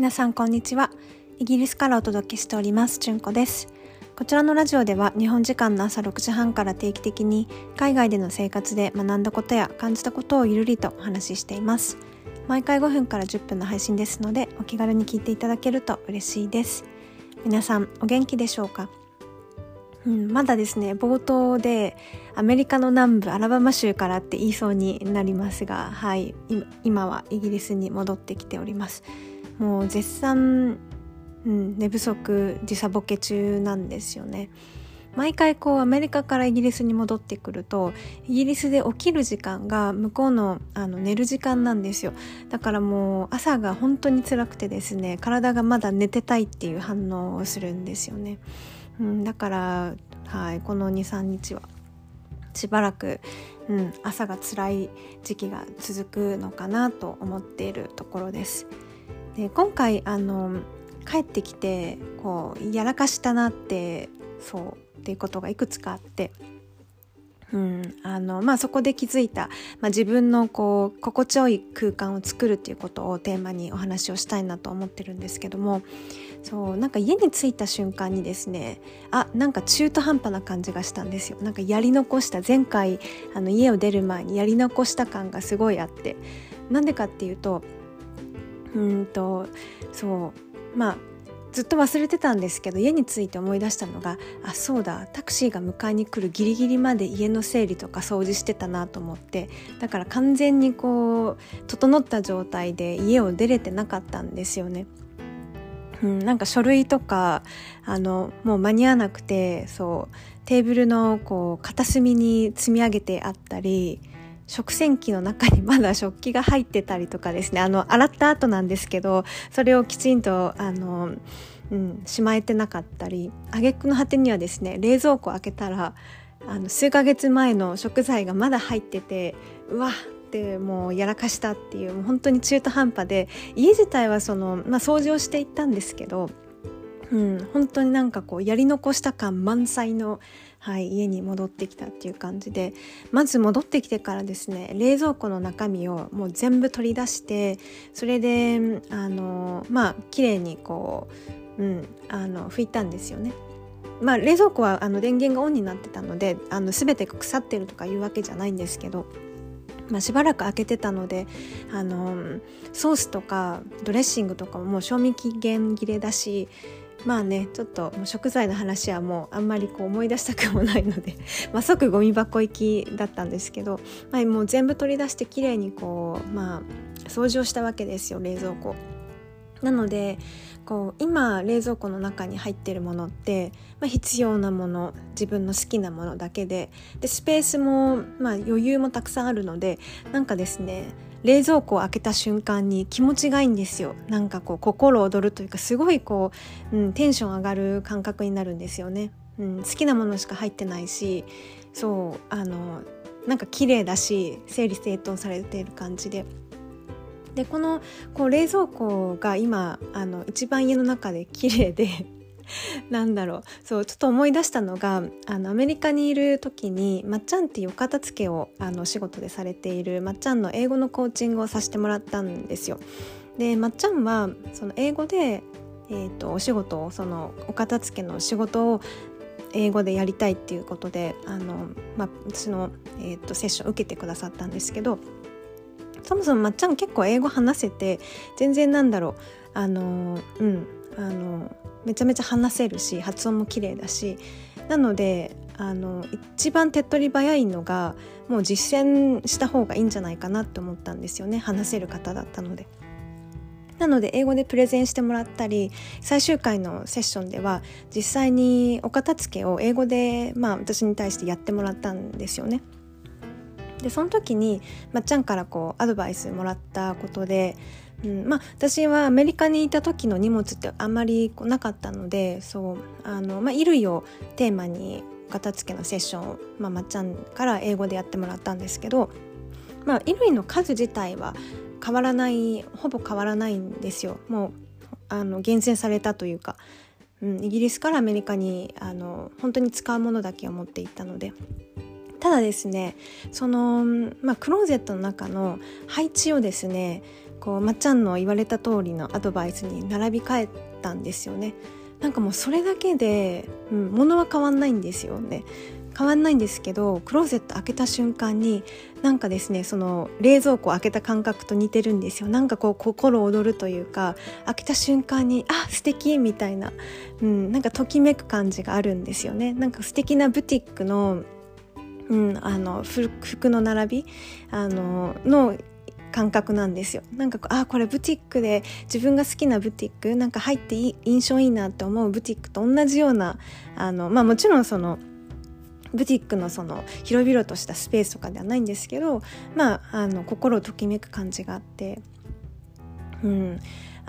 皆さんこんにちは。イギリスからお届けしておりますじゅんこです。こちらのラジオでは日本時間の朝6時半から定期的に海外での生活で学んだことや感じたことをゆるりとお話ししています。毎回5分から10分の配信ですのでお気軽に聞いていただけると嬉しいです。皆さんお元気でしょうか？うん、まだですね冒頭でアメリカの南部アラバマ州からって言いそうになりますがはい今はイギリスに戻ってきております。もう絶賛、うん、寝不足時差ボケ中なんですよね。毎回こうアメリカからイギリスに戻ってくるとイギリスで起きる時間が向こうのあの寝る時間なんですよ。だからもう朝が本当に辛くてですね体がまだ寝てたいっていう反応をするんですよね。うん、だから、はい、この23日はしばらく、うん、朝が辛い時期が続くのかなと思っているところです。で今回あの帰ってきてこうやらかしたなってそうっていうことがいくつかあって。うんあのまあ、そこで気づいた、まあ、自分のこう心地よい空間を作るっていうことをテーマにお話をしたいなと思ってるんですけども。そうなんか家に着いた瞬間にですねあなんか中途半端な感じがしたんですよ。なんかやり残した前回あの家を出る前にやり残した感がすごいあって。なんでかっていうとうんとそうまあずっと忘れてたんですけど家に着いて思い出したのがあそうだタクシーが迎えに来るギリギリまで家の整理とか掃除してたなと思ってだから完全にこう整った状態で家を出れてなかったんですよね。うん、なんか書類とかあのもう間に合わなくてそうテーブルのこう片隅に積み上げてあったり食洗機の中にまだ食器が入ってたりとかですね。あの洗った後なんですけどそれをきちんとあの、うん、しまえてなかったり。挙句の果てにはですね冷蔵庫開けたらあの数ヶ月前の食材がまだ入っててうわってもうやらかしたっていうもう本当に中途半端で家自体はその、まあ、掃除をしていったんですけど、うん、本当になんかこうやり残した感満載のはい、家に戻ってきたっていう感じでまず戻ってきてからですね冷蔵庫の中身をもう全部取り出してそれであのまあ綺麗にこう、うん、あの拭いたんですよね。まあ、冷蔵庫はあの電源がオンになってたのであの全て腐ってるとかいうわけじゃないんですけど、まあ、しばらく開けてたのであのソースとかドレッシングとかももう賞味期限切れだしまあねちょっと食材の話はもうあんまりこう思い出したくもないので まあ即ゴミ箱行きだったんですけど、まあ、もう全部取り出してきれいにこうまあ掃除をしたわけですよ冷蔵庫。なのでこう今冷蔵庫の中に入ってるものって、まあ、必要なもの自分の好きなものだけででスペースも、まあ、余裕もたくさんあるのでなんかですね冷蔵庫を開けた瞬間に気持ちがいいんですよ。なんかこう心躍るというかすごいこう、うん、テンション上がる感覚になるんですよね、うん、好きなものしか入ってないしそうあのなんか綺麗だし整理整頓されている感じで。でこのこう冷蔵庫が今あの一番家の中で綺麗で なんだろうそうちょっと思い出したのがあのアメリカにいる時にまっちゃんっていうお片付けをあの仕事でされているまっちゃんの英語のコーチングをさせてもらったんですよ。でまっちゃんはその英語で、えーと、お仕事をそのお片付けの仕事を英語でやりたいっていうことであの、まあ、私の、えーと、セッション受けてくださったんですけどそもそもまっちゃん結構英語話せて全然なんだろうあのうんあのめちゃめちゃ話せるし発音も綺麗だしなのであの一番手っ取り早いのがもう実践した方がいいんじゃないかなって思ったんですよね話せる方だったので。なので英語でプレゼンしてもらったり最終回のセッションでは実際にお片付けを英語で、まあ、私に対してやってもらったんですよね。でその時にまっちゃんからこうアドバイスもらったことでうん、まあ私はアメリカにいた時の荷物ってあんまりなかったのでそうあの、まあ、衣類をテーマに片付けのセッションを、まあ、まっちゃんから英語でやってもらったんですけど、まあ、衣類の数自体は変わらないほぼ変わらないんですよもうあの厳選されたというか、うん、イギリスからアメリカにあの本当に使うものだけを持っていったので。ただですねその、まあ、クローゼットの中の配置をですねこうまっちゃんの言われた通りのアドバイスに並び替えたんですよね。なんかもうそれだけで、うん、物は変わんないんですよね。変わんないんですけどクローゼット開けた瞬間になんかですねその冷蔵庫開けた感覚と似てるんですよ。なんかこう心躍るというか開けた瞬間にあ素敵みたいな、うん、なんかときめく感じがあるんですよね。なんか素敵なブティックのうん、あの服の並びあのの感覚なんですよ。なんかああこれブティックで自分が好きなブティックなんか入っていい印象いいなって思うブティックと同じようなあのまあもちろんそのブティックのその広々としたスペースとかではないんですけどまああの心をときめく感じがあってうん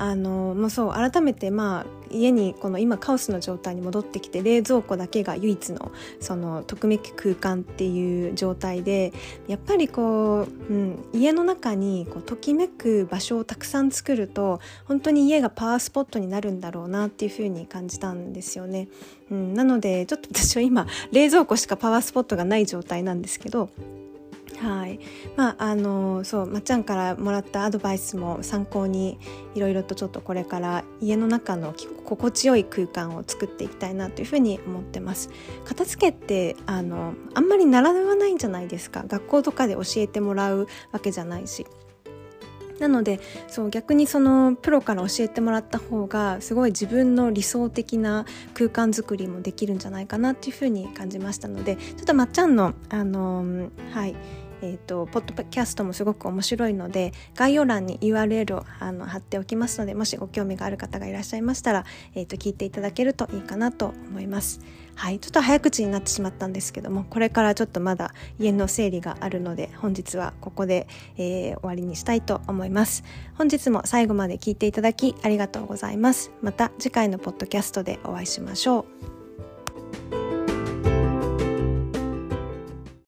あのもうそう改めてまあ家にこの今カオスの状態に戻ってきて冷蔵庫だけが唯一のそのとくめき空間っていう状態でやっぱりこう、うん、家の中にこうときめく場所をたくさん作ると本当に家がパワースポットになるんだろうなっていうふうに感じたんですよね。うん、なのでちょっと私は今冷蔵庫しかパワースポットがない状態なんですけどはい。まああのそうまっちゃんからもらったアドバイスも参考にいろいろとちょっとこれから家の中の心地よい空間を作っていきたいなというふうに思ってます。片付けってあのあんまり習わないんじゃないですか。学校とかで教えてもらうわけじゃないし。なのでそう逆にそのプロから教えてもらった方がすごい自分の理想的な空間づくりもできるんじゃないかなっていうふうに感じましたのでちょっとまっちゃんのあのはい。えーと、ポッドキャストもすごく面白いので概要欄に URL をあの貼っておきますのでもしご興味がある方がいらっしゃいましたら、えーと、聞いていただけるといいかなと思います。はい、ちょっと早口になってしまったんですけどもこれからちょっとまだ家の整理があるので本日はここで、えー、終わりにしたいと思います。本日も最後まで聞いていただきありがとうございます。また次回のポッドキャストでお会いしましょう。